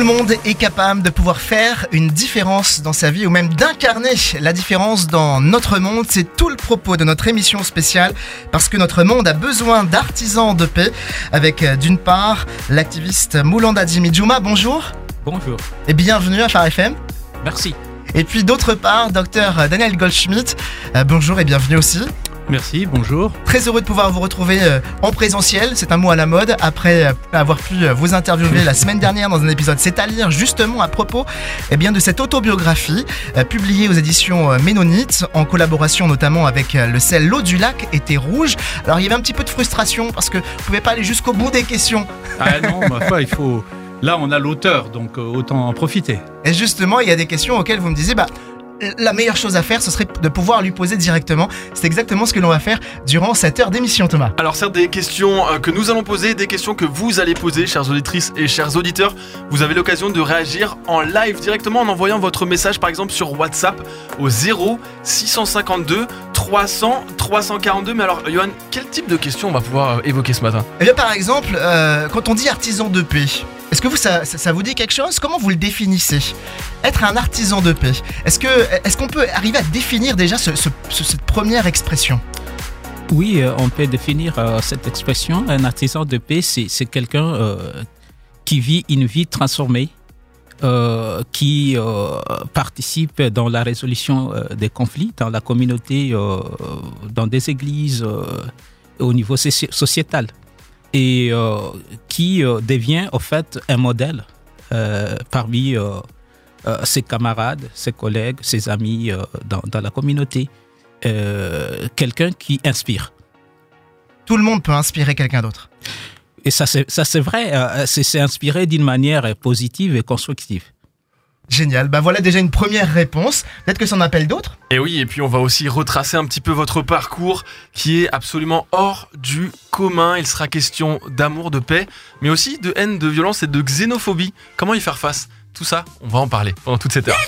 le monde est capable de pouvoir faire une différence dans sa vie ou même d'incarner la différence dans notre monde. C'est tout le propos de notre émission spéciale parce que notre monde a besoin d'artisans de paix avec euh, d'une part l'activiste Moulanda Djimidjouma. Bonjour. Bonjour. Et bienvenue à Phare FM. Merci. Et puis d'autre part, docteur Daniel Goldschmidt. Euh, bonjour et bienvenue aussi. Merci, bonjour. Très heureux de pouvoir vous retrouver euh, en présentiel, c'est un mot à la mode, après euh, avoir pu euh, vous interviewer la semaine dernière dans un épisode. C'est à lire justement à propos eh bien, de cette autobiographie publiée aux éditions Ménonites, en collaboration notamment avec le sel L'eau du lac était rouge. Alors il y avait un petit peu de frustration parce que vous ne pouvez pas aller jusqu'au bout des questions. Ah non, ma foi, il faut... Là, on a l'auteur, donc autant en profiter. Et justement, il y a des questions auxquelles vous me disiez, bah, la meilleure chose à faire, ce serait de pouvoir lui poser directement. C'est exactement ce que l'on va faire durant cette heure d'émission, Thomas. Alors, certes, des questions euh, que nous allons poser, des questions que vous allez poser, chères auditrices et chers auditeurs. Vous avez l'occasion de réagir en live directement en envoyant votre message, par exemple, sur WhatsApp au 0 652 300 342. Mais alors, Johan, quel type de questions on va pouvoir euh, évoquer ce matin? Eh bien, par exemple, euh, quand on dit artisan de paix, est-ce que vous, ça, vous dit quelque chose? Comment vous le définissez? Être un artisan de paix. Est-ce est qu'on peut arriver à définir déjà cette première expression? Oui, euh, on peut définir euh, cette expression. Un artisan de paix, c'est quelqu'un euh, qui vit une vie transformée, qui participe dans la résolution des conflits dans la communauté, dans des églises, au niveau sociétal et euh, qui euh, devient en fait un modèle euh, parmi ses camarades, ses collègues, ses amis dans, dans, la communauté. quelqu'un qui inspire. Tout le monde peut inspirer quelqu'un d'autre. Et ça, c'est vrai, c'est inspiré d'une manière positive et constructive. Génial. Bah voilà déjà une première réponse. Peut-être que ça en appelle d'autres Et oui, et puis on va aussi retracer un petit peu votre parcours qui est absolument hors du commun. Il sera question d'amour, de paix, mais aussi de haine, de violence et de xénophobie. Comment y faire face? Tout ça, on va en parler pendant toute cette heure.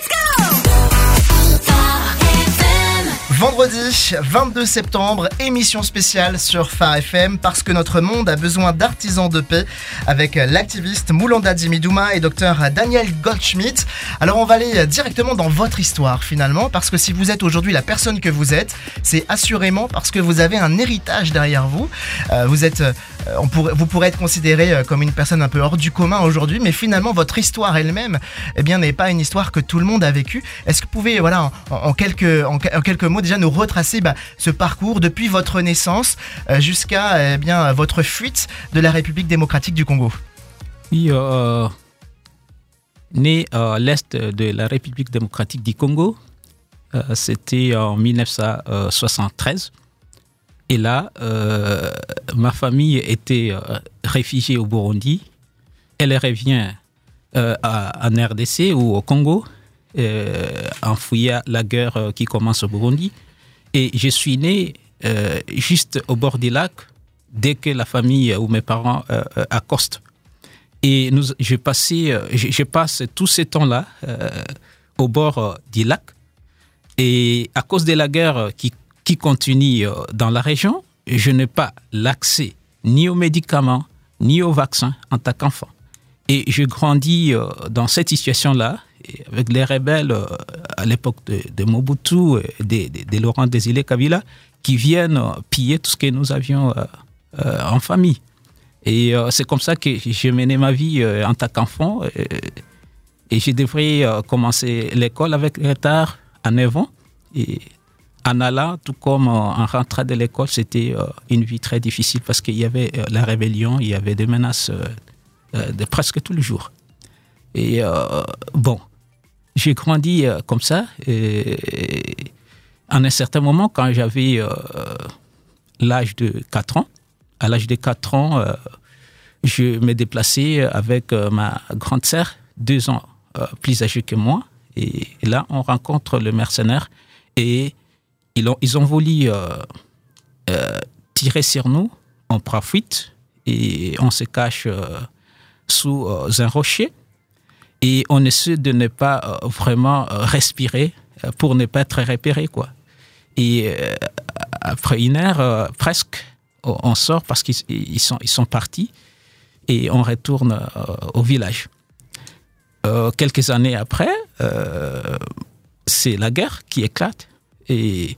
Vendredi 22 septembre, émission spéciale sur Phare FM parce que notre monde a besoin d'artisans de paix avec l'activiste Moulanda Dimidouma et docteur Daniel Goldschmidt. Alors on va aller directement dans votre histoire finalement parce que si vous êtes aujourd'hui la personne que vous êtes, c'est assurément parce que vous avez un héritage derrière vous. Euh, vous êtes pourrait, vous pourrez être considéré euh, comme une personne un peu hors du commun aujourd'hui, mais finalement votre histoire elle-même, eh n'est pas une histoire que tout le monde a vécue. Est-ce que vous pouvez, voilà, en, quelques, mots déjà nous retracer bah, ce parcours depuis votre naissance euh, jusqu'à eh votre fuite de la République démocratique du Congo? Oui, euh, né à l'est de la République démocratique du Congo, c'était en 1973. Et là, euh, ma famille était euh, réfugiée au Burundi. Elle revient euh, en RDC ou au Congo, en fouillant la guerre qui commence au Burundi. Et je suis né juste au bord du lac dès que la famille ou mes parents accostent. Et je, passe tous ces temps-là au bord du lac. Et à cause de la guerre qui qui continue euh, dans la région, je n'ai pas l'accès ni aux médicaments, ni aux vaccins en tant qu'enfant. Et je grandis euh, dans cette situation-là, avec les rebelles euh, à l'époque de, Mobutu et de, Laurent Désiré Kabila, qui viennent piller tout ce que nous avions en famille. Et c'est comme ça que j'ai mené ma vie en tant qu'enfant. Et, je devrais commencer l'école avec retard à 9 ans. En allant, tout comme en rentrant de l'école, c'était euh, une vie très difficile parce qu'il y avait euh, la rébellion, il y avait des menaces euh, de presque tous les jours. Et bon, j'ai grandi comme ça. Et, en un certain moment, quand j'avais l'âge de 4 ans, à l'âge de 4 ans, je me déplaçais avec ma grande sœur, deux ans plus âgée que moi. Et là, on rencontre le mercenaire et ils ont, ils ont voulu euh, euh, tirer sur nous, on prend fuite et on se cache euh, sous un rocher et on essaie de ne pas vraiment respirer pour ne pas être repéré. Quoi. Et après une heure, presque, on sort parce qu'ils sont, ils sont partis et on retourne au village. quelques années après, c'est la guerre qui éclate. Et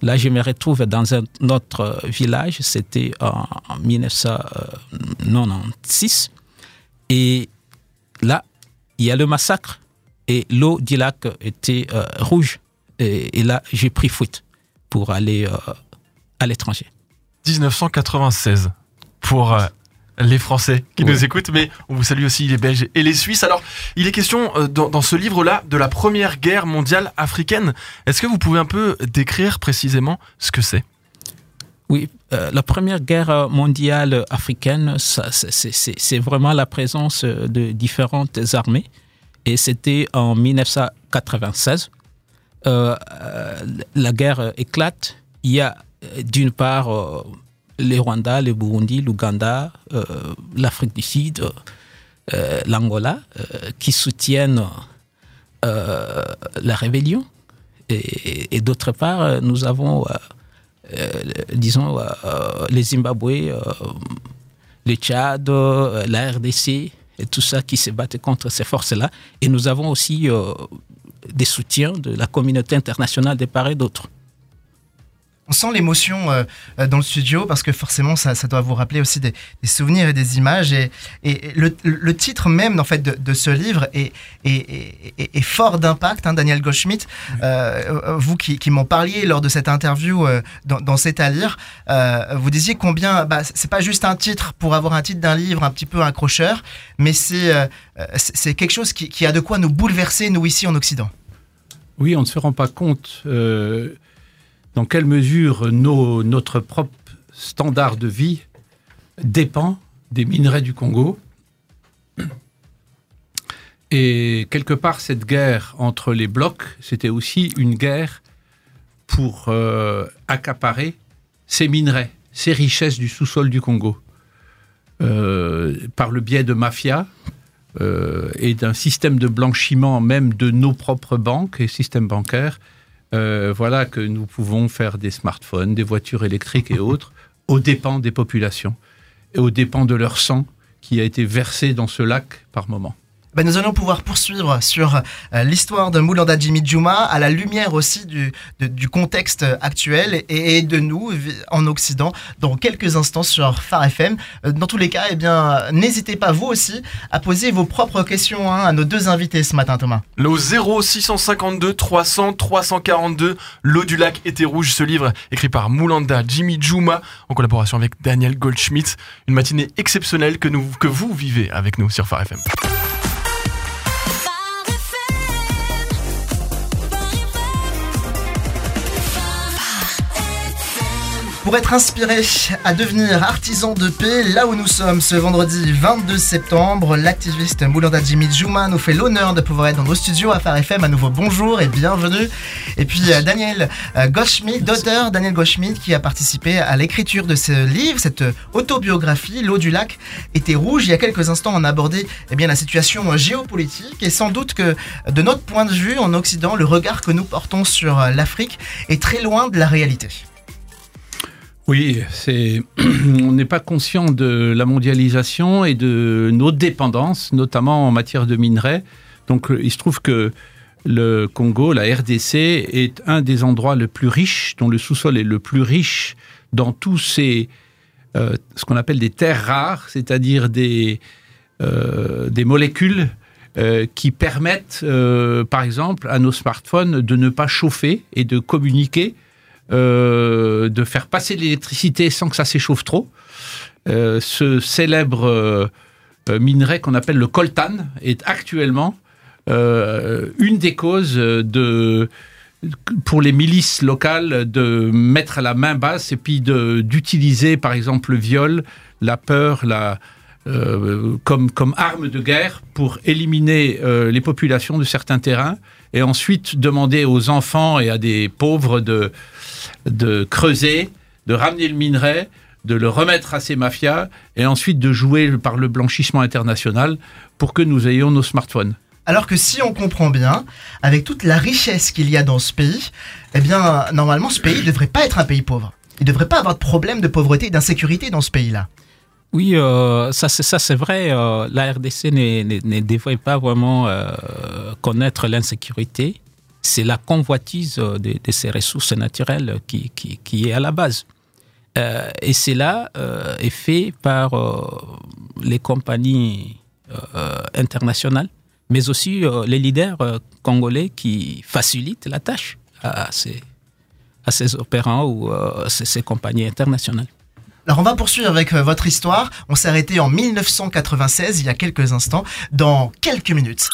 là, je me retrouve dans un autre village, c'était en 1996. Et là, il y a le massacre et l'eau du lac était euh, rouge. Et, là, j'ai pris fuite pour aller euh, à l'étranger. 1996 pour euh, les Français qui nous écoutent, mais on vous salue aussi les Belges et les Suisses. Alors, il est question dans, dans ce livre-là de la Première Guerre mondiale africaine. Est-ce que vous pouvez un peu décrire précisément ce que c'est? Oui, la Première Guerre mondiale africaine, c'est vraiment la présence de différentes armées et c'était en 1996. Euh, euh, la guerre éclate. Il y a euh, d'une part les Rwanda, le Burundi, l'Ouganda, l'Afrique du Sud, l'Angola, qui soutiennent la rébellion. Et, d'autre part, nous avons, disons, les Zimbabwe, le Tchad, la RDC, et tout ça qui se battent contre ces forces-là. Et nous avons aussi euh, des soutiens de la communauté internationale de part et d'autres. On sent l'émotion euh, euh, dans le studio parce que forcément ça, doit vous rappeler aussi des, souvenirs et des images et, le, titre même en fait de, ce livre est, est, fort d'impact. Hein, Daniel Goldschmidt, euh, vous qui, m'en parliez lors de cette interview dans, C'est à lire, vous disiez combien bah, c'est pas juste un titre pour avoir un titre d'un livre un petit peu accrocheur, mais c'est c'est quelque chose qui, qui, a de quoi nous bouleverser nous ici en Occident. Oui, on ne se rend pas compte dans quelle mesure notre propre standard de vie dépend des minerais du Congo? Et quelque part, cette guerre entre les blocs, c'était aussi une guerre pour euh, accaparer ces minerais, ces richesses du sous-sol du Congo, euh, par le biais de mafias euh, et d'un système de blanchiment même de nos propres banques et systèmes bancaires euh, voilà que nous pouvons faire des smartphones, des voitures électriques et autres, aux dépens des populations et aux dépens de leur sang qui a été versé dans ce lac par moment. Ben, nous allons pouvoir poursuivre sur euh, l'histoire de Moulanda Jimmy Juma à la lumière aussi du, contexte actuel et, de nous en Occident dans quelques instants sur Phare FM. Euh, dans tous les cas, eh bien, n'hésitez pas vous aussi à poser vos propres questions hein, à nos deux invités ce matin, Thomas. Le 0652 300 342, L'eau du lac était rouge, ce livre écrit par Moulanda Jimmy Juma en collaboration avec Daniel Goldschmidt. Une matinée exceptionnelle que, que vous vivez avec nous sur Phare FM. Pour être inspiré à devenir artisan de paix, là où nous sommes ce vendredi 22 septembre, l'activiste Moulanda Jimmy Juma nous fait l'honneur de pouvoir être dans nos studios à Phare FM. À nouveau, bonjour et bienvenue. Et puis euh, Daniel euh, Goschmidt, d'auteur Daniel Goschmidt, qui a participé à l'écriture de ce livre, cette autobiographie, L'eau du lac était rouge. Il y a quelques instants, on a abordé eh bien, la situation géopolitique et sans doute que de notre point de vue en Occident, le regard que nous portons sur l'Afrique est très loin de la réalité. Oui, on n'est pas conscient de la mondialisation et de nos dépendances, notamment en matière de minerais. Donc il se trouve que le Congo, la RDC, est un des endroits le plus riches, dont le sous-sol est le plus riche dans tous ces euh, ce qu'on appelle des terres rares, c'est-à-dire des euh, des molécules euh, qui permettent, par exemple, à nos smartphones de ne pas chauffer et de communiquer euh, de faire passer l'électricité sans que ça s'échauffe trop. Euh, ce célèbre euh, minerai qu'on appelle le coltan est actuellement une des causes de pour les milices locales de mettre la main basse et puis d'utiliser par exemple le viol, la peur, la, comme, comme arme de guerre pour éliminer les populations de certains terrains et ensuite demander aux enfants et à des pauvres de, de creuser, de ramener le minerai, de le remettre à ces mafias et ensuite de jouer par le blanchissement international pour que nous ayons nos smartphones. Alors que si on comprend bien, avec toute la richesse qu'il y a dans ce pays, eh bien, normalement, ce pays ne devrait pas être un pays pauvre. Il ne devrait pas avoir de problème de pauvreté et d'insécurité dans ce pays-là. Oui, euh, ça c'est ça c'est vrai. euh, la RDC ne, ne- ne devrait pas vraiment euh, connaître l'insécurité. C'est la convoitise euh, de, ces ressources naturelles qui, qui, est à la base. Euh, et cela euh, est fait par les compagnies internationales, mais aussi les leaders congolais qui facilitent la tâche à ces, à opérants ou euh, ces- compagnies internationales. Alors on va poursuivre avec votre histoire. On s'est arrêté en 1996, il y a quelques instants, dans quelques minutes.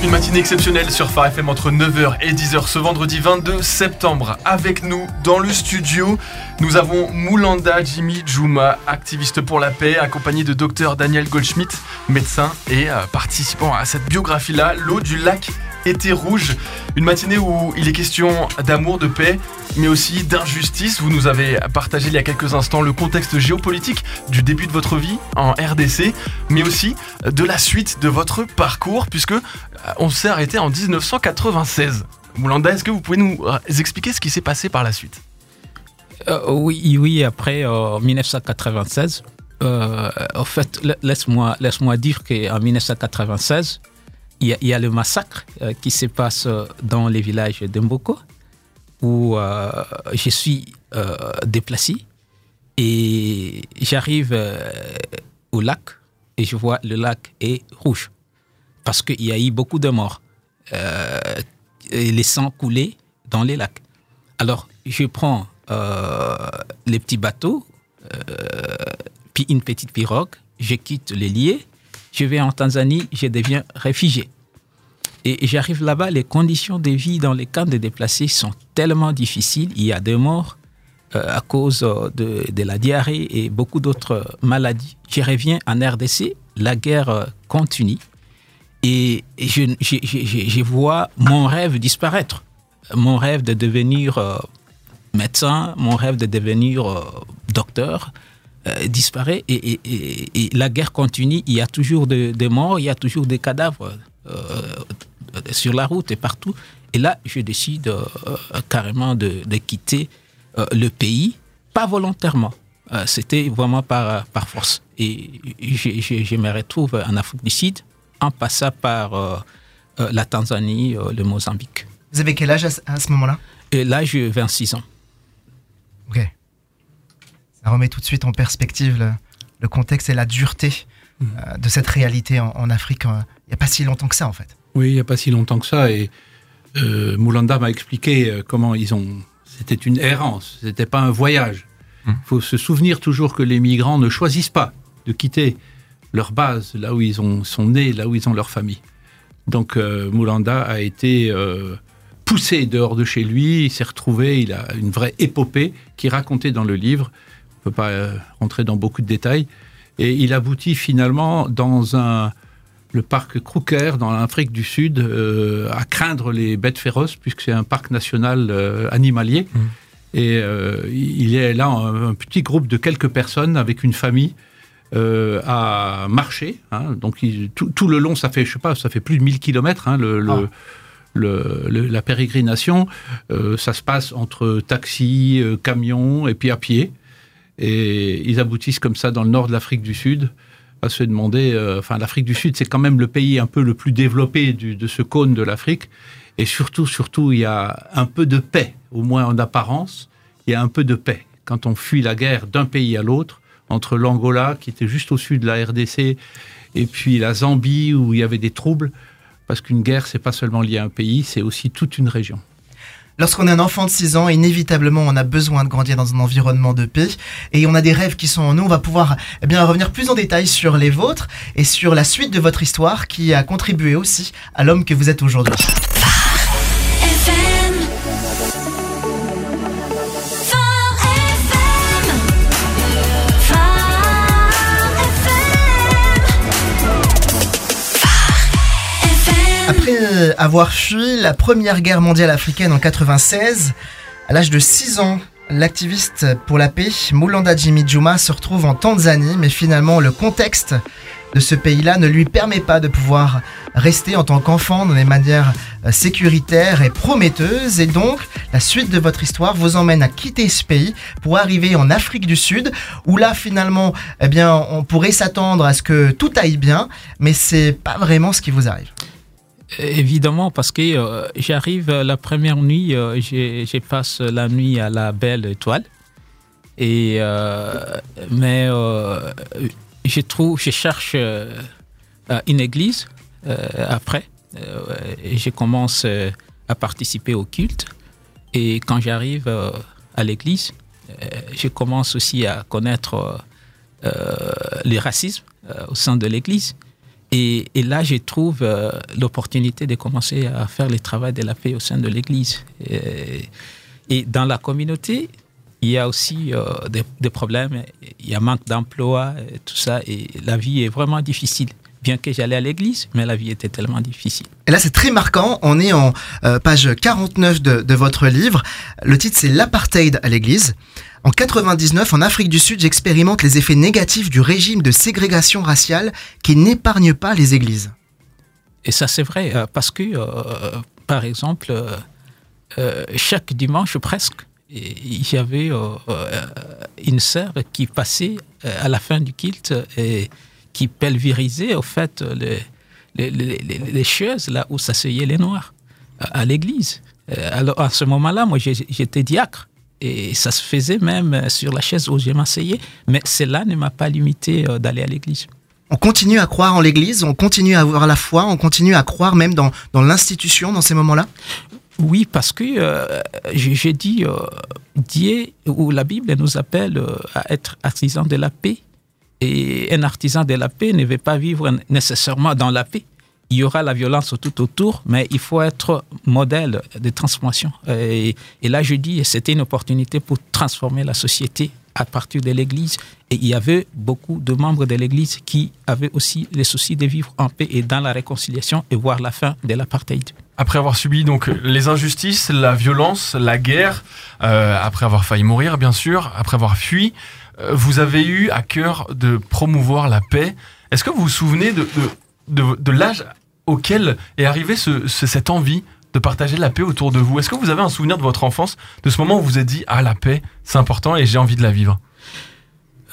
Une matinée exceptionnelle sur Phare FM entre 9h et 10h ce vendredi 22 septembre. Avec nous dans le studio, nous avons Moulanda Jimmy Juma, activiste pour la paix, accompagné de Dr Daniel Goldschmidt, médecin et euh, participant à cette biographie-là, L'eau du lac était rouge. Une matinée où il est question d'amour, de paix, mais aussi d'injustice. Vous nous avez partagé il y a quelques instants le contexte géopolitique du début de votre vie en RDC, mais aussi de la suite de votre parcours, puisque euh, on s'est arrêté en 1996. Moulanda, est-ce que vous pouvez nous euh, expliquer ce qui s'est passé par la suite? Euh, oui, oui, après euh, 1996. Euh, en fait, la- laisse-moi laisse dire qu'en 1996, il y, a- le massacre euh, qui se passe euh, dans les villages de Mboko, où euh, je suis déplacé et j'arrive au lac et je vois le lac est rouge parce qu'il y a eu beaucoup de morts, et les sangs coulés dans les lacs. Alors, je prends les petits bateaux, puis une petite pirogue, je quitte les liés, je vais en Tanzanie, je deviens réfugié. Et j'arrive là-bas, les conditions de vie dans les camps de déplacés sont tellement difficiles. Il y a des morts euh, à cause euh, de, la diarrhée et beaucoup d'autres maladies. Je reviens en RDC, la guerre euh, continue et je, vois mon rêve disparaître. Mon rêve de devenir euh, médecin, mon rêve de devenir euh, docteur euh, disparaît et, et- et- et la guerre continue. Il y a toujours de- des morts, il y a toujours des cadavres euh, sur la route et partout. Et là, je décide euh, carrément de, de quitter euh, le pays, pas volontairement. Euh, C'était vraiment par, par force. Et je, je- je me retrouve en Afrique du Sud en passant par euh, euh, la Tanzanie, euh, le Mozambique. Vous avez quel âge à ce, moment-là? J'ai 26 ans. Ok. Ça remet tout de suite en perspective le, le contexte et la dureté euh, de cette réalité en, en Afrique. euh, Il n'y a pas si longtemps que ça, en fait. Oui, il n'y a pas si longtemps que ça. Et euh, Moulanda m'a expliqué comment ils ont. C'était une errance, c'était pas un voyage. Il faut se souvenir toujours que les migrants ne choisissent pas de quitter leur base, là où ils ont, sont nés, là où ils ont leur famille. Donc euh, Moulanda a été euh, poussé dehors de chez lui, il s'est retrouvé, il a une vraie épopée qui est racontée dans le livre. On ne peut pas euh, rentrer dans beaucoup de détails. Et il aboutit finalement dans un, le parc Kruger dans l'Afrique du Sud euh, à craindre les bêtes féroces puisque c'est un parc national euh, animalier. Et euh, il est là un, un petit groupe de quelques personnes avec une famille à marcher. hein. donc il- tout, tout le long, ça fait je sais pas, ça fait plus de 1000 kilomètres le, le- Ah. le- le- la pérégrination. Ça se passe entre taxi, camion et puis à pied. Et ils aboutissent comme ça dans le nord de l'Afrique du Sud à se demander, euh, enfin l'Afrique du Sud, c'est quand même le pays un peu le plus développé de ce cône de l'Afrique. Et surtout, surtout, il y a un peu de paix, au moins en apparence, il y a un peu de paix. Quand on fuit la guerre d'un pays à l'autre, entre l'Angola, qui était juste au sud de la RDC, et puis la Zambie, où il y avait des troubles, parce qu'une guerre, c'est pas seulement lié à un pays, c'est aussi toute une région. Lorsqu'on est un enfant de 6 ans, inévitablement, on a besoin de grandir dans un environnement de paix et on a des rêves qui sont en nous. On va pouvoir eh bien, revenir plus en détail sur les vôtres et sur la suite de votre histoire qui a contribué aussi à l'homme que vous êtes aujourd'hui. Avoir fui la Première Guerre mondiale africaine en 96, à l'âge de 6 ans, l'activiste pour la paix, Moulanda Jimmy Juma, se retrouve en Tanzanie, mais finalement le contexte de ce pays-là ne lui permet pas de pouvoir rester en tant qu'enfant dans les manières euh, sécuritaire et prometteuse. Et donc, la suite de votre histoire vous emmène à quitter ce pays pour arriver en Afrique du Sud, où là, finalement, eh bien, on pourrait s'attendre à ce que tout aille bien, mais c'est pas vraiment ce qui vous arrive. Évidemment, parce que euh, j'arrive la première nuit, euh, je passe la nuit à la Belle Étoile. Et, euh, mais je trouve, je cherche une église après. Je commence à participer au culte. Et quand j'arrive à l'église, je commence aussi à connaître le racisme au sein de l'église. Et, là, je trouve euh, l'opportunité de commencer à faire le travail de la paix au sein de l'Église. Et, dans la communauté, il y a aussi euh, des, des problèmes. Il y a manque d'emploi, tout ça. Et la vie est vraiment difficile. Bien que j'allais à l'église, mais la vie était tellement difficile. Et là, c'est très marquant. On est en euh, page 49 de, de votre livre. Le titre, c'est L'apartheid à l'église. En 99, en Afrique du Sud, j'expérimente les effets négatifs du régime de ségrégation raciale qui n'épargne pas les églises. Et ça, c'est vrai, euh, parce que, euh, par exemple, euh, chaque dimanche presque, il y avait une sœur qui passait à la fin du culte et qui pulvérisait, au fait, les, les, les- chaises là où s'asseyaient les Noirs, à, à l'église. Euh, Alors, à ce moment-là, moi, j'étais diacre. Et ça se faisait même sur la chaise où je m'asseyais. Mais cela ne m'a pas limité euh, d'aller à l'église. On continue à croire en l'église, on continue à avoir la foi, on continue à croire même dans, dans l'institution dans ces moments-là? Oui, parce que euh, j'ai j'ai dit, euh, Dieu ou la Bible nous appelle euh, à être artisans de la paix. Et un artisan de la paix ne veut pas vivre nécessairement dans la paix. Il y aura la violence tout autour, mais il faut être modèle de transformation. Et, là, je dis, c'était une opportunité pour transformer la société à partir de l'Église. Et il y avait beaucoup de membres de l'Église qui avaient aussi le souci de vivre en paix et dans la réconciliation et voir la fin de l'apartheid. Après avoir subi donc les injustices, la violence, la guerre, euh, après avoir failli mourir bien sûr, après avoir fui, vous avez eu à cœur de promouvoir la paix. Est-ce que vous vous souvenez de, de, de- de l'âge auquel est arrivée ce- ce- cette envie de partager la paix autour de vous? Est-ce que vous avez un souvenir de votre enfance, de ce moment où vous vous êtes dit ah la paix c'est important et j'ai envie de la vivre?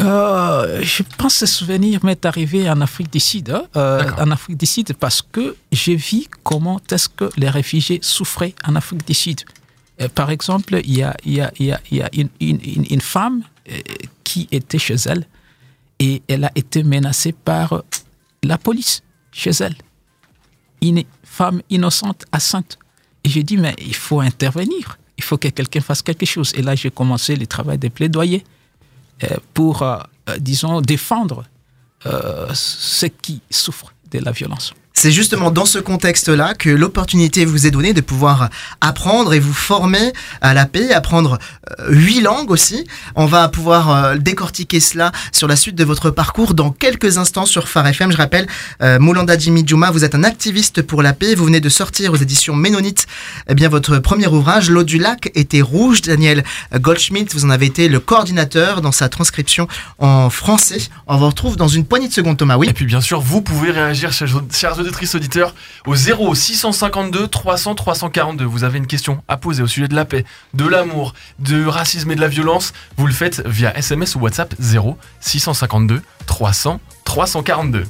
Euh, je pense que ce souvenir m'est arrivé en Afrique du Sud. hein, euh, en Afrique du Sud parce que j'ai vu comment est-ce que les réfugiés souffraient en Afrique du Sud. Euh, par exemple, il y a, y a, y a, y a une, une, femme euh, qui était chez elle et elle a été menacée par la police chez elle. Une femme innocente, enceinte. Et j'ai dit, mais il faut intervenir. Il faut que quelqu'un fasse quelque chose. Et là, j'ai commencé le travail de plaidoyer euh, pour, euh, euh, disons, défendre ceux qui souffrent de la violence. C'est justement dans ce contexte-là que l'opportunité vous est donnée de pouvoir apprendre et vous former à la paix, apprendre euh, huit langues aussi. On va pouvoir euh, décortiquer cela sur la suite de votre parcours dans quelques instants sur Phare FM. Je rappelle, euh, Moulanda Jimmy Djouma, vous êtes un activiste pour la paix. Vous venez de sortir aux éditions Ménonites eh bien, votre premier ouvrage, L'eau du lac était rouge. Daniel Goldschmidt, vous en avez été le coordinateur dans sa transcription en français. On vous retrouve dans une poignée de secondes, Thomas. Oui. Et puis bien sûr, vous pouvez réagir, chers chers auditrices, auditeurs, au 0 652 300 342. Vous avez une question à poser au sujet de la paix, de l'amour, de racisme et de la violence. Vous le faites via SMS ou WhatsApp 0 652 300 342.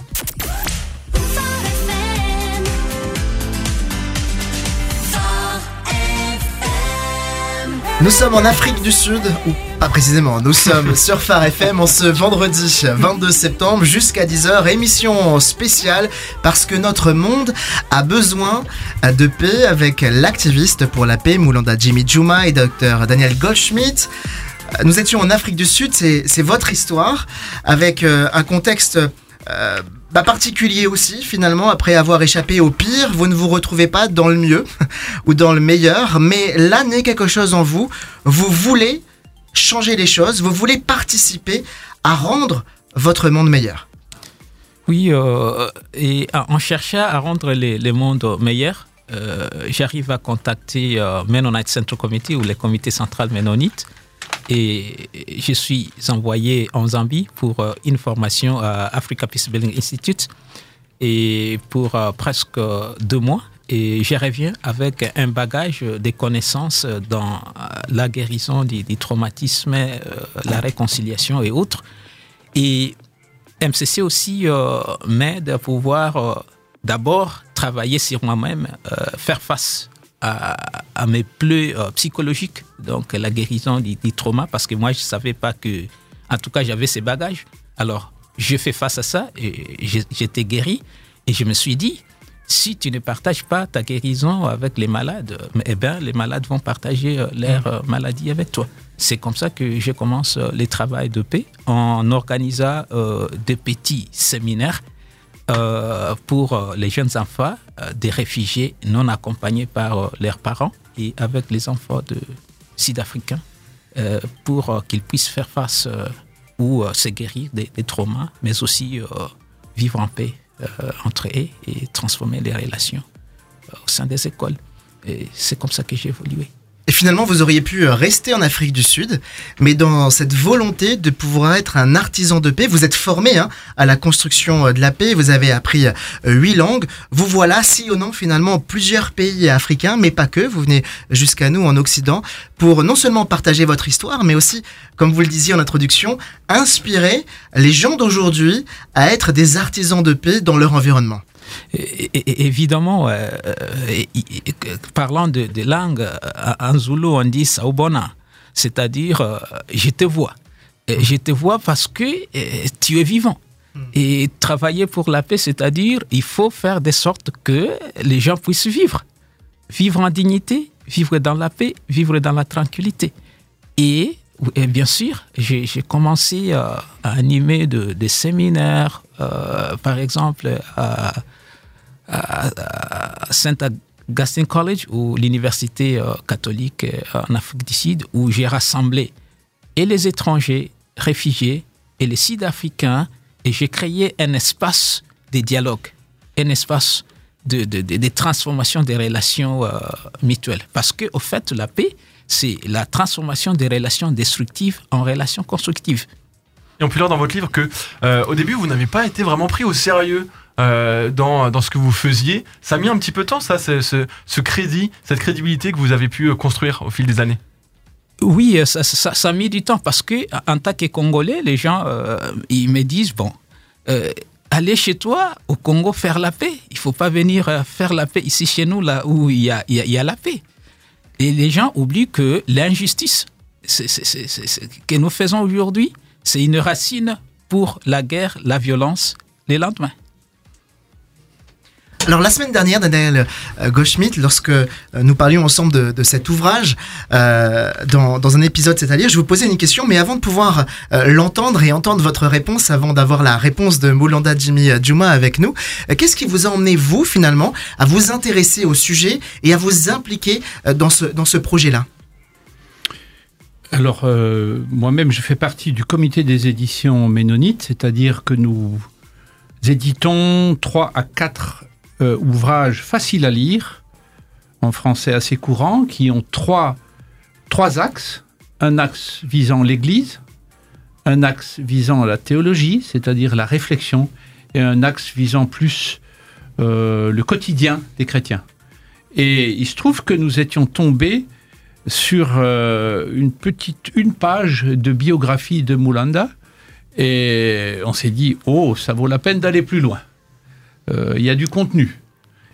Nous sommes en Afrique du Sud, ou pas précisément, nous sommes sur Phare FM en ce vendredi 22 septembre jusqu'à 10h, émission spéciale parce que notre monde a besoin de paix avec l'activiste pour la paix Moulanda Jimmy Juma et Dr Daniel Goldschmidt. Nous étions en Afrique du Sud, c'est votre histoire, avec euh, un contexte euh, bah, particulier aussi, finalement, après avoir échappé au pire, vous ne vous retrouvez pas dans le mieux ou dans le meilleur, mais là naît quelque chose en vous, vous voulez changer les choses, vous voulez participer à rendre votre monde meilleur. Oui, euh, et en cherchant à rendre les, les mondes meilleurs, euh, j'arrive à contacter euh, Mennonite Central Committee ou le comité central Mennonite. Et je suis envoyé en Zambie pour euh, une formation à Africa Peace Building Institute et pour euh, presque deux mois. et je reviens avec un bagage des connaissances dans euh, la guérison du, du traumatisme, euh, la réconciliation et autres. Et MCC aussi euh, m'aide à pouvoir euh, d'abord travailler sur moi-même, euh, faire face à, à mes plaies euh, psychologiques, donc la guérison du, du trauma, parce que moi je ne savais pas que, en tout cas j'avais ces bagages. Alors je fais face à ça et j'étais guéri et je me suis dit, si tu ne partages pas ta guérison avec les malades, eh ben, les malades vont partager euh, leur euh, maladie avec toi. C'est comme ça que je commence euh, les travaux de paix en organisant euh, des petits séminaires euh, pour euh, les jeunes enfants euh, des réfugiés non accompagnés par leurs parents et avec les enfants de sud-africains pour qu'ils puissent faire face ou se guérir des, des traumas, mais aussi vivre en paix entre eux et transformer les relations au sein des écoles. Et c'est comme ça que j'ai évolué. Et finalement, vous auriez pu euh, rester en Afrique du Sud, mais dans cette volonté de pouvoir être un artisan de paix, vous êtes formé hein, à la construction euh, de la paix, vous avez appris euh, huit langues, vous voilà sillonnant finalement plusieurs pays africains, mais pas que, vous venez jusqu'à nous en Occident pour non seulement partager votre histoire, mais aussi, comme vous le disiez en introduction, inspirer les gens d'aujourd'hui à être des artisans de paix dans leur environnement. Évidemment, euh, euh, parlant de, de langue, euh, en Zulu, on dit Saubona, c'est-à-dire euh, je te vois. Et Je te vois parce que tu es vivant. Et travailler pour la paix, c'est-à-dire il faut faire de sorte que les gens puissent vivre. Vivre en dignité, vivre dans la paix, vivre dans la tranquillité. Et, et bien sûr, j'ai commencé euh, à animer de- des séminaires, euh, par exemple à, à, à Saint Augustine College ou l'université euh, catholique euh, en Afrique du Sud, où j'ai rassemblé et les étrangers réfugiés et les Sud-Africains, et j'ai créé un espace de dialogue, un espace de, transformation des relations euh, mutuelles. Parce que, au fait, la paix, c'est la transformation des relations destructives en relations constructives. Et on peut lire dans votre livre que au début, vous n'avez pas été vraiment pris au sérieux euh, dans, dans ce que vous faisiez. Ça a mis un petit peu de temps, ça, ce, ce, crédit, cette crédibilité que vous avez pu euh, construire au fil des années. Oui, euh, ça, ça, ça a mis du temps parce que en tant que Congolais, les gens, ils me disent, bon, euh, allez chez toi au Congo faire la paix. Il faut pas venir faire la paix ici chez nous, là où il y a, y y a la paix. Et les gens oublient que l'injustice que nous faisons aujourd'hui, c'est une racine pour la guerre, la violence, les lendemains. Alors la semaine dernière, Daniel euh, Goldschmidt, lorsque euh, nous parlions ensemble de, cet ouvrage, euh, dans, un épisode c'est-à-dire, je vous posais une question, mais avant de pouvoir l'entendre et entendre votre réponse, avant d'avoir la réponse de Moulanda Jimmy Djuma avec nous, qu'est-ce qui vous a emmené, vous, finalement, à vous intéresser au sujet et à vous impliquer dans ce, projet-là? Alors, moi-même, je fais partie du comité des éditions ménonites, c'est-à-dire que nous éditons trois à quatre euh, ouvrages faciles à lire, en français assez courant, qui ont trois, axes. Un axe visant l'Église, un axe visant la théologie, c'est-à-dire la réflexion, et un axe visant plus euh, le quotidien des chrétiens. Et il se trouve que nous étions tombés sur euh, une petite une page de biographie de Moulanda et on s'est dit oh ça vaut la peine d'aller plus loin. Euh, Il y a du contenu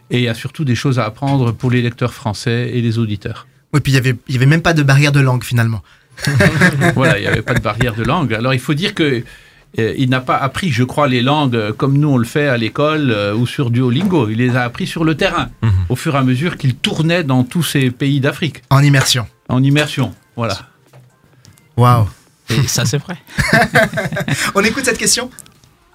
et il y a surtout des choses à apprendre pour les lecteurs français et les auditeurs. Oui, puis il y avait, y avait même pas de barrière de langue, finalement. voilà, il n'y avait pas de barrière de langue. Alors il faut dire que euh, il n'a pas appris, je crois, les langues comme nous on le fait à l'école euh, ou sur Duolingo. Il les a appris sur le terrain, Mhm. au fur et à mesure qu'il tournait dans tous ces pays d'Afrique, En immersion. en immersion. Voilà. Waouh Et ça, c'est vrai. On écoute cette question?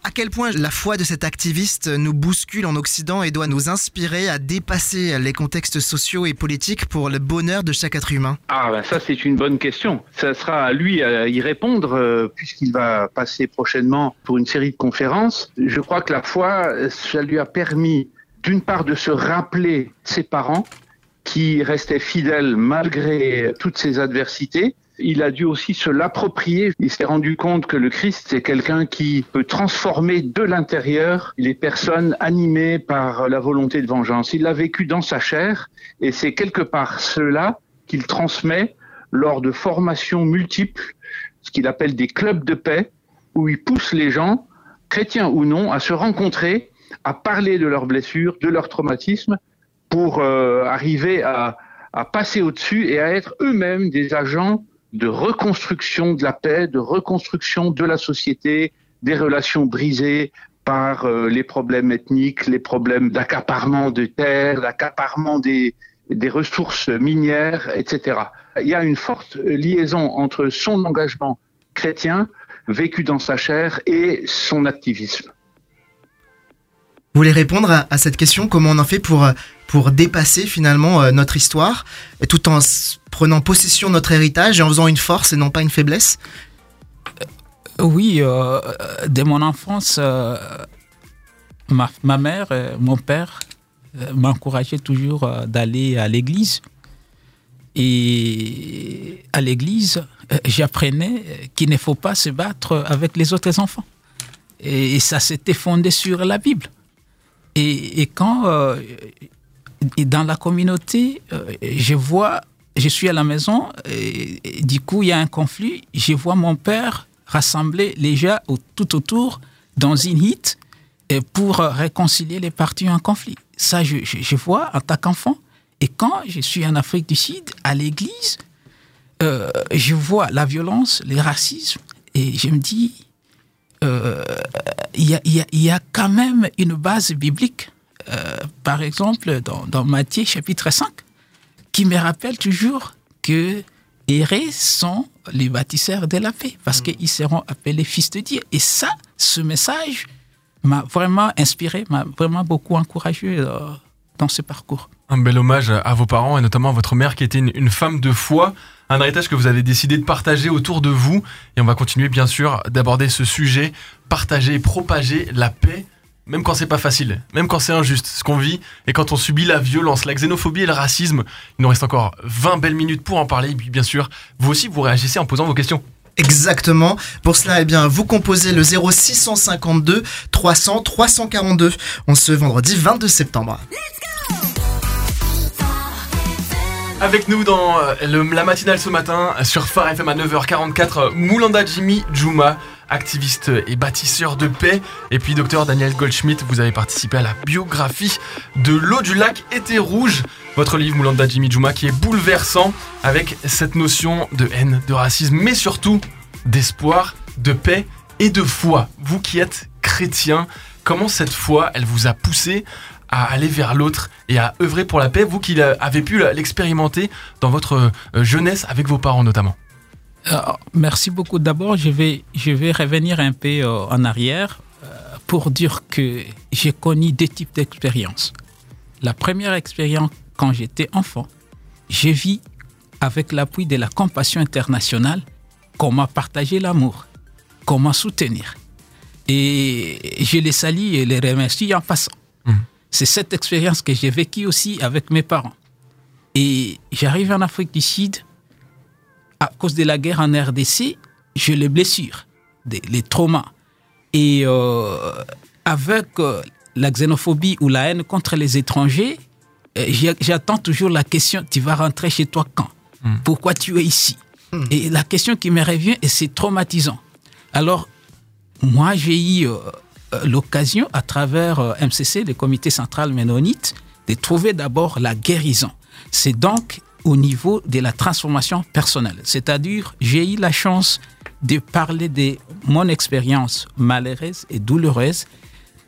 À quel point la foi de cet activiste nous bouscule en Occident et doit nous inspirer à dépasser les contextes sociaux et politiques pour le bonheur de chaque être humain? Ah ben ça c'est une bonne question. Ça sera à lui à y répondre euh, puisqu'il va passer prochainement pour une série de conférences. Je crois que la foi, ça lui a permis d'une part de se rappeler ses parents qui restaient fidèles malgré toutes ces adversités il a dû aussi se l'approprier. Il s'est rendu compte que le Christ, c'est quelqu'un qui peut transformer de l'intérieur les personnes animées par la volonté de vengeance. Il l'a vécu dans sa chair et c'est quelque part cela qu'il transmet lors de formations multiples, ce qu'il appelle des clubs de paix, où il pousse les gens, chrétiens ou non, à se rencontrer, à parler de leurs blessures, de leurs traumatismes, pour euh, arriver à, à passer au-dessus et à être eux-mêmes des agents de reconstruction de la paix, de reconstruction de la société, des relations brisées par euh, les problèmes ethniques, les problèmes d'accaparement de terres, d'accaparement des, des ressources minières, etc. Il y a une forte liaison entre son engagement chrétien vécu dans sa chair et son activisme. Vous voulez répondre à, cette question Comment on en fait pour, euh, pour dépasser finalement euh, notre histoire, tout en prenant possession de notre héritage et en faisant une force et non pas une faiblesse? Oui, euh, dès mon enfance, ma, ma mère, mon père m'encourageaient toujours d'aller à l'église. Et à l'église, j'apprenais qu'il ne faut pas se battre avec les autres enfants. Et, ça s'était fondé sur la Bible. Et, quand, euh, dans la communauté, euh, je vois, je suis à la maison, du coup, il y a un conflit, je vois mon père rassembler les gens tout autour dans une hit et pour réconcilier les parties en conflit. Ça, je vois en tant qu'enfant. Et quand je suis en Afrique du Sud, à l'église, euh, je vois la violence, le racisme, et je me dis, euh, il y, a, il y a- il y a quand même une base biblique, euh, par exemple dans, dans Matthieu chapitre 5, qui me rappelle toujours que errés sont les bâtisseurs de la paix, parce qu'ils seront appelés fils de Dieu. Et ça, ce message m'a vraiment inspiré, m'a vraiment beaucoup encouragé euh, dans ce parcours. Un bel hommage à vos parents et notamment à votre mère qui était une, une femme de foi. Un héritage que vous avez décidé de partager autour de vous. Et on va continuer bien sûr d'aborder ce sujet, partager et propager la paix, même quand c'est pas facile, même quand c'est injuste, ce qu'on vit, et quand on subit la violence, la xénophobie et le racisme. Il nous reste encore 20 belles minutes pour en parler. Et puis bien sûr, vous aussi, vous réagissez en posant vos questions. Exactement. Pour cela, eh bien, vous composez le 0652 300 342. On se vendredi 22 septembre. Avec nous dans euh, la matinale ce matin sur Phare FM à 9h44, euh, Moulanda Jimmy Juma, activiste et bâtisseur de paix. Et puis docteur Daniel Goldschmidt, vous avez participé à la biographie de l'eau du lac était rouge. Votre livre Moulanda Jimmy Juma qui est bouleversant avec cette notion de haine, de racisme, mais surtout d'espoir, de paix et de foi. Vous qui êtes chrétien, comment cette foi, elle vous a poussé à aller vers l'autre et à œuvrer pour la paix, vous qui avez pu l'expérimenter dans votre euh, jeunesse avec vos parents notamment merci beaucoup. D'abord, je vais, je vais revenir un peu euh, en arrière euh, pour dire que j'ai connu deux types d'expériences. La première expérience, quand j'étais enfant, j'ai vu avec l'appui de la compassion internationale comment partager l'amour, comment soutenir. Et je les salue et les remercie en passant. C'est cette expérience que j'ai vécue aussi avec mes parents. Et j'arrive en Afrique du Sud, à cause de la guerre en RDC, j'ai les blessures, les traumas. Et euh, avec euh, la xénophobie ou la haine contre les étrangers, euh, j'attends toujours la question, tu vas rentrer chez toi quand? Mm. Pourquoi tu es ici? Et la question qui me revient, et c'est traumatisant. Alors, moi, j'ai eu euh, l'occasion, à travers euh, MCC, le Comité central ménonite, de trouver d'abord la guérison. C'est donc au niveau de la transformation personnelle. C'est-à-dire, j'ai eu la chance de parler de mon expérience malheureuse et douloureuse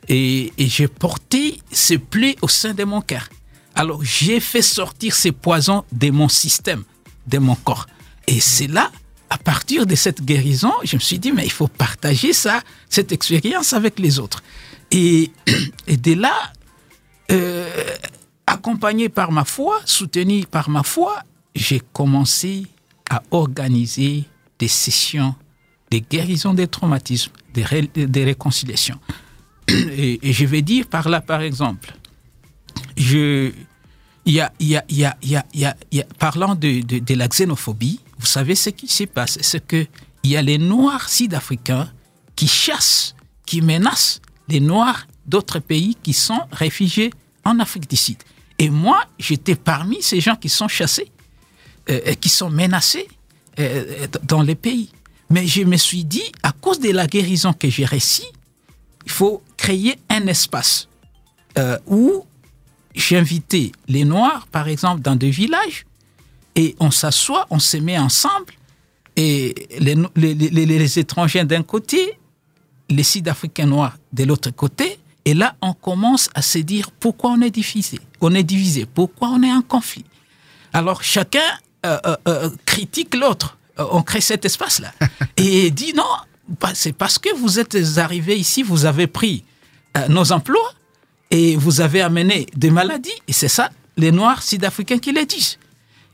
et, et j'ai porté ces plaies au sein de mon cœur. Alors, j'ai fait sortir ces poisons de mon système, de mon corps. Et c'est là, à partir de cette guérison, je me suis dit, mais il faut partager ça, cette expérience avec les autres. Et, et de là, euh, accompagné par ma foi, soutenu par ma foi, j'ai commencé à organiser des sessions de guérison des traumatismes, des, des réconciliations. Et, je vais dire par là, par exemple, je, y a, y a, y a, y a, y a- parlant de, de la xénophobie vous savez ce qui se passe, c'est que il y a les Noirs sud-africains qui chassent, qui menacent les Noirs d'autres pays qui sont réfugiés en Afrique du Sud. Et moi, j'étais parmi ces gens qui sont chassés, euh, qui sont menacés euh, dans les pays. Mais je me suis dit, à cause de la guérison que j'ai réussi, il faut créer un espace euh, où j'invitais les Noirs, par exemple, dans des villages, et on s'assoit, on se met ensemble, et les, les- les- les étrangers d'un côté, les Sud-Africains noirs de l'autre côté, et là, on commence à se dire pourquoi on est divisé, on est divisé, pourquoi on est en conflit. Alors chacun euh, euh, euh, critique l'autre. On crée cet espace-là et dit non, bah, c'est parce que vous êtes arrivés ici, vous avez pris euh, nos emplois et vous avez amené des maladies. Et c'est ça, les Noirs sud-africains qui le disent.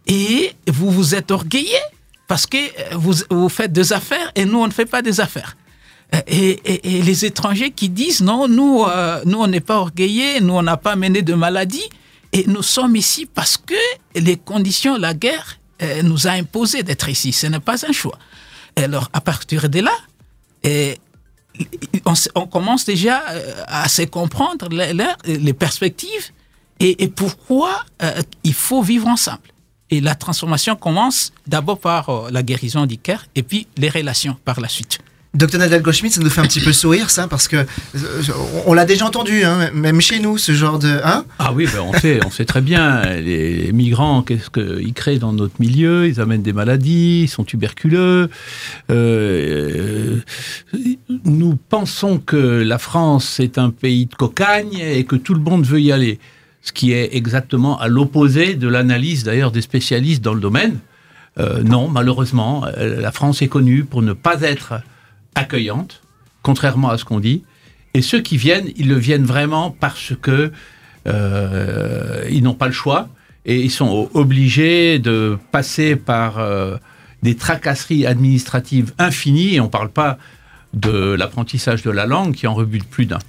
Et vous vous êtes orgueillés parce que euh, vous, vous faites des affaires et nous, on ne fait pas des affaires. Euh, Et, et- et les étrangers qui disent non, nous, euh, nous on n'est pas orgueillés, nous, on n'a pas mené de maladies. Et nous sommes ici parce que les conditions, la guerre euh, nous a imposé d'être ici. Ce n'est pas un choix. Alors, à partir de là, et on, on commence déjà euh, à se comprendre les- les perspectives et, et pourquoi euh, il faut vivre ensemble. Et la transformation commence d'abord par euh, la guérison du cœur et puis les relations par la suite. Docteur Nadal Goldschmidt, ça nous fait un petit peu sourire, ça, parce que euh, on l'a déjà entendu, hein, même chez nous, ce genre de. Hein? Ah oui, ben on sait, on sait très bien. Les migrants, qu'est-ce qu'ils créent dans notre milieu Ils amènent des maladies, ils sont tuberculeux. Euh, nous pensons que la France est un pays de cocagne et que tout le monde veut y aller. Ce qui est exactement à l'opposé de l'analyse d'ailleurs des spécialistes dans le domaine. Euh, non, malheureusement, euh, la France est connue pour ne pas être accueillante, contrairement à ce qu'on dit. Et ceux qui viennent, ils le viennent vraiment parce que euh, ils n'ont pas le choix et ils sont obligés de passer par des tracasseries administratives infinies. Et on ne parle pas de l'apprentissage de la langue qui en rebute plus d'un.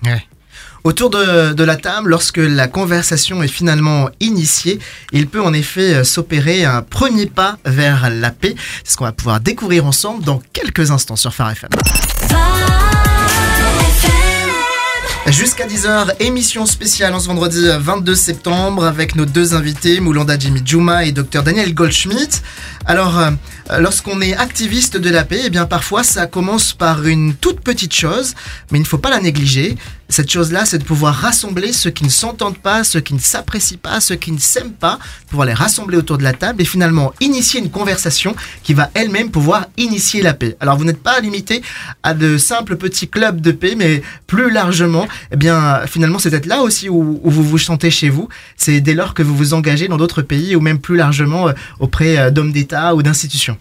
Autour de, de la table, lorsque la conversation est finalement initiée, il peut en effet euh, s'opérer un premier pas vers la paix. C'est ce qu'on va pouvoir découvrir ensemble dans quelques instants sur Phare FM. Jusqu'à 10h, émission spéciale en ce vendredi 22 septembre avec nos deux invités, Moulanda Jimmy Juma et Dr Daniel Goldschmidt. Alors, euh, lorsqu'on est activiste de la paix, eh bien parfois ça commence par une toute petite chose, mais il ne faut pas la négliger. Cette chose-là, c'est de pouvoir rassembler ceux qui ne s'entendent pas, ceux qui ne s'apprécient pas, ceux qui ne s'aiment pas, pouvoir les rassembler autour de la table et finalement initier une conversation qui va elle-même pouvoir initier la paix. Alors vous n'êtes pas limité à de simples petits clubs de paix, mais plus largement, eh bien finalement c'est peut-être là aussi où, vous vous sentez chez vous. C'est dès lors que vous vous engagez dans d'autres pays ou même plus largement euh, auprès euh, d'hommes d'État ou d'institutions.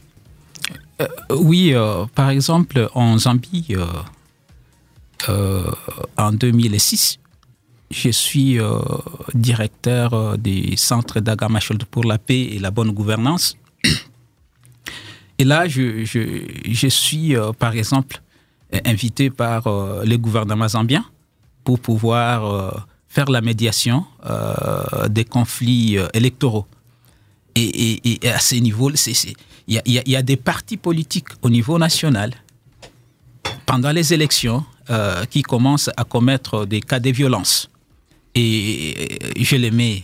Euh, oui, par exemple, en Zambie, en 2006, je suis euh, directeur euh, du Centre d'Agamachol pour la paix et la bonne gouvernance. Et là, je, suis, euh, par exemple, euh, invité par euh, le gouvernement zambien pour pouvoir euh, faire la médiation euh, des conflits euh, électoraux. Et, à ce niveau, il y a des partis politiques au niveau national pendant les élections euh, qui commencent à commettre des cas de violence. Et je les mets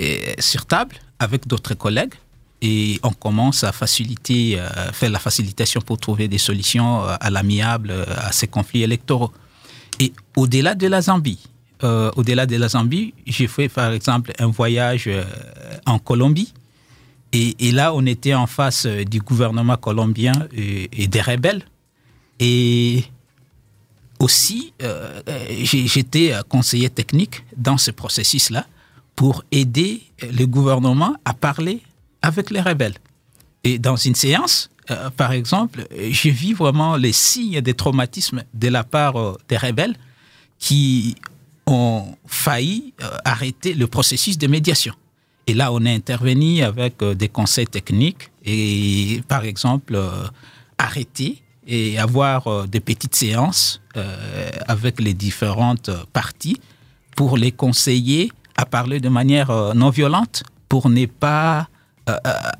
euh, sur table avec d'autres collègues et on commence à faciliter, euh, faire la facilitation pour trouver des solutions euh, à l'amiable euh, à ces conflits électoraux. Et au-delà de la Zambie, euh, au-delà de la Zambie, j'ai fait par exemple un voyage euh, en Colombie. Et, là, on était en face euh, du gouvernement colombien et, et des rebelles. Et aussi, euh, euh, j'étais euh, conseiller technique dans ce processus-là pour aider le gouvernement à parler avec les rebelles. Et dans une séance, par exemple, j'ai vu vraiment les signes de traumatisme de la part des rebelles qui ont failli arrêter le processus de médiation. Et là, on est intervenu avec des conseils techniques et, par exemple, arrêter et avoir euh, des petites séances euh, avec les différentes euh, parties pour les conseiller à parler de manière non violente pour ne pas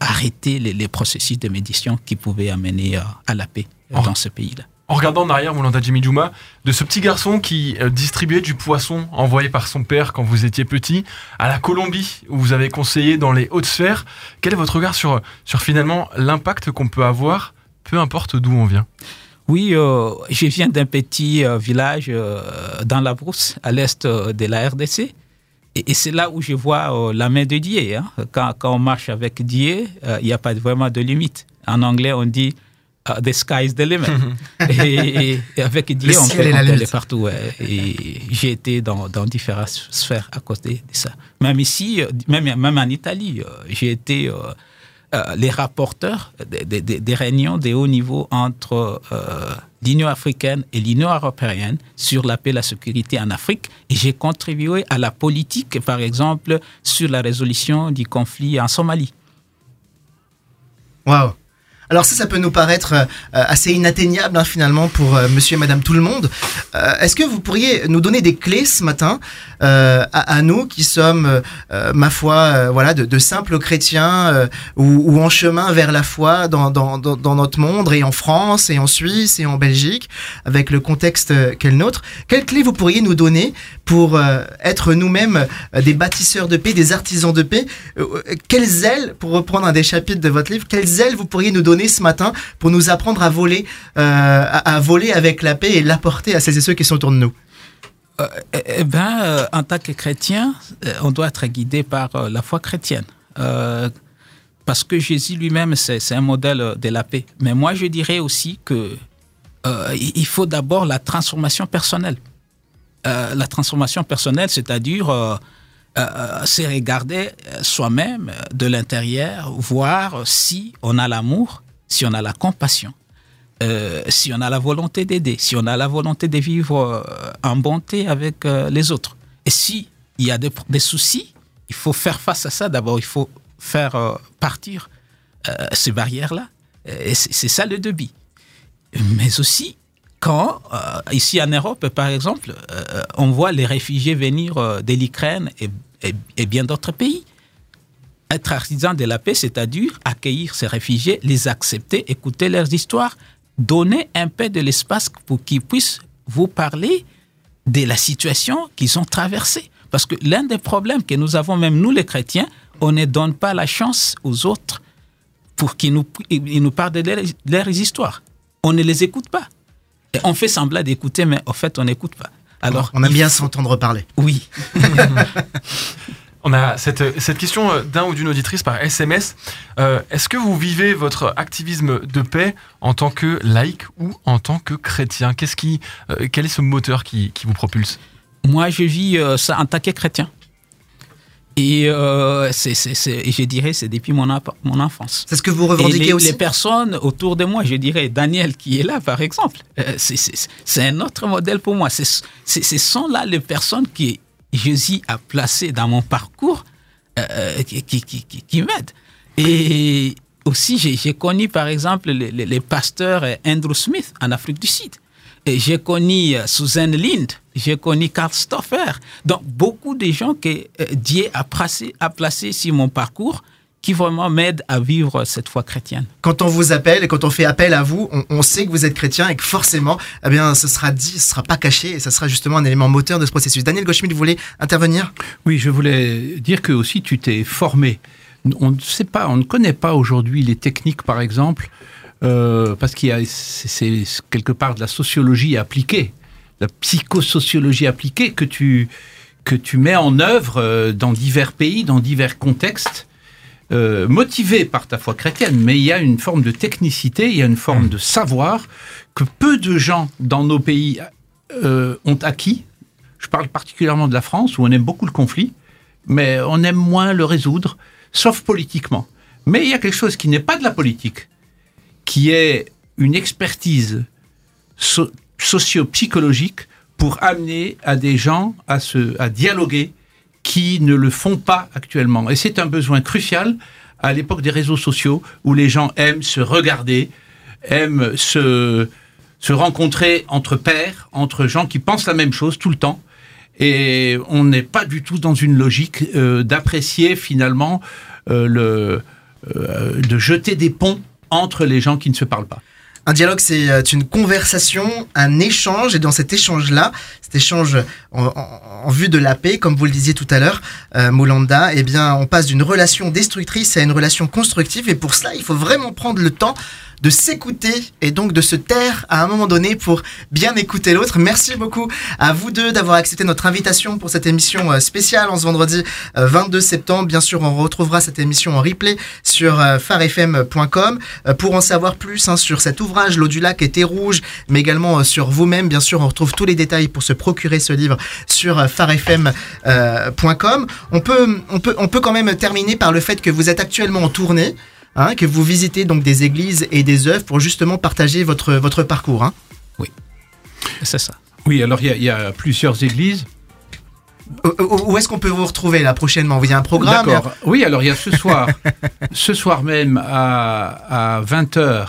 arrêter les, les processus de médiation qui pouvaient amener à la paix Oh. dans ce pays-là. En regardant en arrière, Moulanda Jimmy Juma, de ce petit garçon qui distribuait du poisson envoyé par son père quand vous étiez petit, à la Colombie, où vous avez conseillé dans les hautes sphères, quel est votre regard sur, sur finalement l'impact qu'on peut avoir, peu importe d'où on vient Oui, euh, je viens d'un petit euh, village euh, dans la brousse, à l'est euh, de la RDC. Et, et c'est là où je vois euh, la main de Dieu. hein. Quand, quand on marche avec Dieu, euh, il n'y a pas vraiment de limite. En anglais, on dit euh, The sky is the limit. et, et- et avec Dieu, on peut, aller partout. ouais. Et j'ai été dans, dans différentes sphères à cause de, de ça. Même ici, même, même en Italie, euh, j'ai été euh, les rapporteurs des, des- des- des réunions de haut niveau entre euh, l'Union africaine et l'Union européenne sur la paix et la sécurité en Afrique. Et j'ai contribué à la politique, par exemple, sur la résolution du conflit en Somalie. Waouh. Alors ça, ça peut nous paraître euh, assez inatteignable hein, finalement pour euh, monsieur et madame tout le monde. Euh, Est-ce que vous pourriez nous donner des clés ce matin à, nous qui sommes, ma foi, voilà, de, simples chrétiens ou, en chemin vers la foi dans, dans, notre monde et en France et en Suisse et en Belgique avec le contexte qu'est le nôtre Quelles clés vous pourriez nous donner pour être nous-mêmes des bâtisseurs de paix, des artisans de paix? Quelles ailes, pour reprendre un des chapitres de votre livre, quelles ailes vous pourriez nous donner ce matin pour nous apprendre à voler, euh, à, voler avec la paix et l'apporter à celles et ceux qui sont autour de nous Euh, eh eh ben, euh, en tant que chrétien, euh, on doit être guidé par la foi chrétienne. Parce que Jésus lui-même, c'est un modèle de la paix. Mais moi, je dirais aussi que il faut d'abord la transformation personnelle. La transformation personnelle, c'est-à-dire c'est regarder soi-même de l'intérieur, voir si on a l'amour, si on a la compassion, euh, si on a la volonté d'aider, si on a la volonté de vivre euh, en bonté avec euh, les autres. Et si il y a des, soucis, il faut faire face à ça. D'abord, il faut faire partir ces barrières-là. Et c'est ça le débit. Mais aussi, quand, ici en Europe, par exemple, on voit les réfugiés venir de l'Ukraine et- et bien d'autres pays. Être artisan de la paix, c'est-à-dire accueillir ces réfugiés, les accepter, écouter leurs histoires, donner un peu de l'espace pour qu'ils puissent vous parler de la situation qu'ils ont traversée. Parce que l'un des problèmes que nous avons, même nous les chrétiens, on ne donne pas la chance aux autres pour qu'ils nous, ils nous parlent de leurs, histoires. On ne les écoute pas. Et on fait semblant d'écouter, mais en fait, on n'écoute pas. Alors, On aime bien faut- s'entendre parler. Oui. On a cette, cette question euh, d'un ou d'une auditrice par SMS. Euh, Est-ce que vous vivez votre activisme de paix en tant que laïc ou en tant que chrétien? Qu'est-ce qui, euh, Quel est ce moteur qui, qui vous propulse? Moi, je vis euh, ça en tant que chrétien. Et euh, c'est, c'est- c'est- et je dirais, c'est depuis mon, ap- mon enfance. C'est ce que vous Et revendiquez les, aussi les personnes autour de moi, je dirais Daniel qui est là par exemple, euh, c'est- c'est c'est un autre modèle pour moi. C'est- c'est- Ce sont là les personnes que Jésus a placées dans mon parcours euh, qui, qui, qui, qui- qui. Et aussi, j'ai connu par exemple les, les- les pasteurs euh, Andrew Smith en Afrique du Sud. Et j'ai connu euh, Suzanne Lind, j'ai connu Karl Stoffer. Donc, beaucoup de gens que euh, Dieu a placé, a placé sur mon parcours qui vraiment m'aident à vivre cette foi chrétienne. quand on vous appelle et quand on fait appel à vous, on, on sait que vous êtes chrétien et que forcément, eh bien, ce sera dit, ce sera pas caché et ça sera justement un élément moteur de ce processus. Daniel Goschmidt, vous voulez intervenir? Oui, je voulais dire que aussi tu t'es formé. On ne sait pas, on ne connaît pas aujourd'hui les techniques, par exemple, euh, parce qu'il y a c'est c'est quelque part de la sociologie appliquée, la psychosociologie appliquée que tu que tu mets en œuvre euh, dans divers pays, dans divers contextes, euh, motivé par ta foi chrétienne. Mais il y a une forme de technicité, il y a une forme de savoir que peu de gens dans nos pays euh, ont acquis. Je parle particulièrement de la France, où on aime beaucoup le conflit, mais on aime moins le résoudre, sauf politiquement. Mais il y a quelque chose qui n'est pas de la politique, qui est une expertise so- socio-psychologique pour amener à des gens à, se, à dialoguer qui ne le font pas actuellement. Et c'est un besoin crucial à l'époque des réseaux sociaux où les gens aiment se regarder, aiment se, se rencontrer entre pairs, entre gens qui pensent la même chose tout le temps. Et on n'est pas du tout dans une logique euh, d'apprécier finalement euh, le, euh, de jeter des ponts entre les gens qui ne se parlent pas. Un dialogue, c'est euh, une conversation, un échange, et dans cet échange-là, cet échange en, en- en vue de la paix, comme vous le disiez tout à l'heure, euh, Moulanda, eh bien, on passe d'une relation destructrice à une relation constructive, et pour cela, il faut vraiment prendre le temps de s'écouter et donc de se taire à un moment donné pour bien écouter l'autre. Merci beaucoup à vous deux d'avoir accepté notre invitation pour cette émission euh, spéciale en ce vendredi euh, 22 septembre. Bien sûr, on retrouvera cette émission en replay sur euh, farfm.com euh, pour en savoir plus hein, sur cet ouvrage L'eau du lac était rouge, mais également euh, sur vous-même. Bien sûr, on retrouve tous les détails pour se procurer ce livre sur euh, farfm.com. On peut, on peut, on peut quand même terminer par le fait que vous êtes actuellement en tournée. Hein, que vous visitez donc des églises et des œuvres pour justement partager votre, votre parcours. hein. C'est ça. Oui, alors il y a- il y, a plusieurs églises. Où, est-ce qu'on peut vous retrouver là prochainement? Il y a un programme a- D'accord. Oui, alors il y a ce soir, ce soir même à, à 20h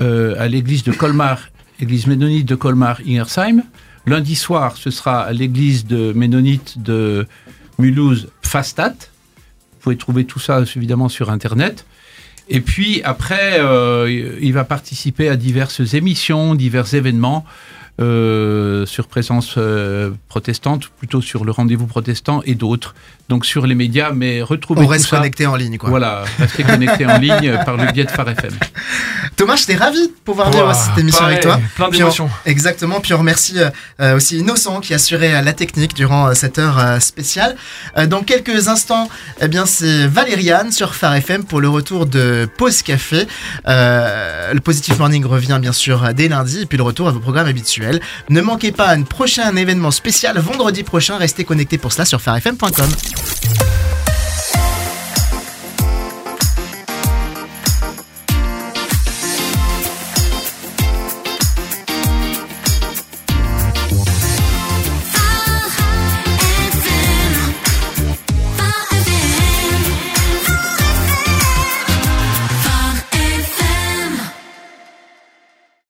à l'église de Colmar, église ménonite de Colmar, Ingersheim. Lundi soir, ce sera à l'église de ménonite de Mulhouse, Pfastat. Vous pouvez trouver tout ça évidemment sur Internet. Et puis après, euh, il va participer à diverses émissions, divers événements euh, sur présence euh, protestante, plutôt sur le rendez-vous protestant et d'autres. Donc sur les médias, mais retrouvez on reste connecté en ligne. Quoi. Voilà, restez connectés en ligne par le biais de Phare FM. Thomas, j'étais ravi de pouvoir vivre cette émission pareil, avec toi. Plein on- d'émotions. Exactement. Puis on remercie euh, aussi Innocent qui assurait la technique durant euh, cette heure euh, spéciale. Euh, dans quelques instants, eh bien c'est Valériane sur Phare FM pour le retour de Pause Café. Euh, le Positive Morning revient bien sûr dès lundi et puis le retour à vos programmes habituels. Ne manquez pas un prochain événement spécial vendredi prochain. Restez connectés pour cela sur farfm.com.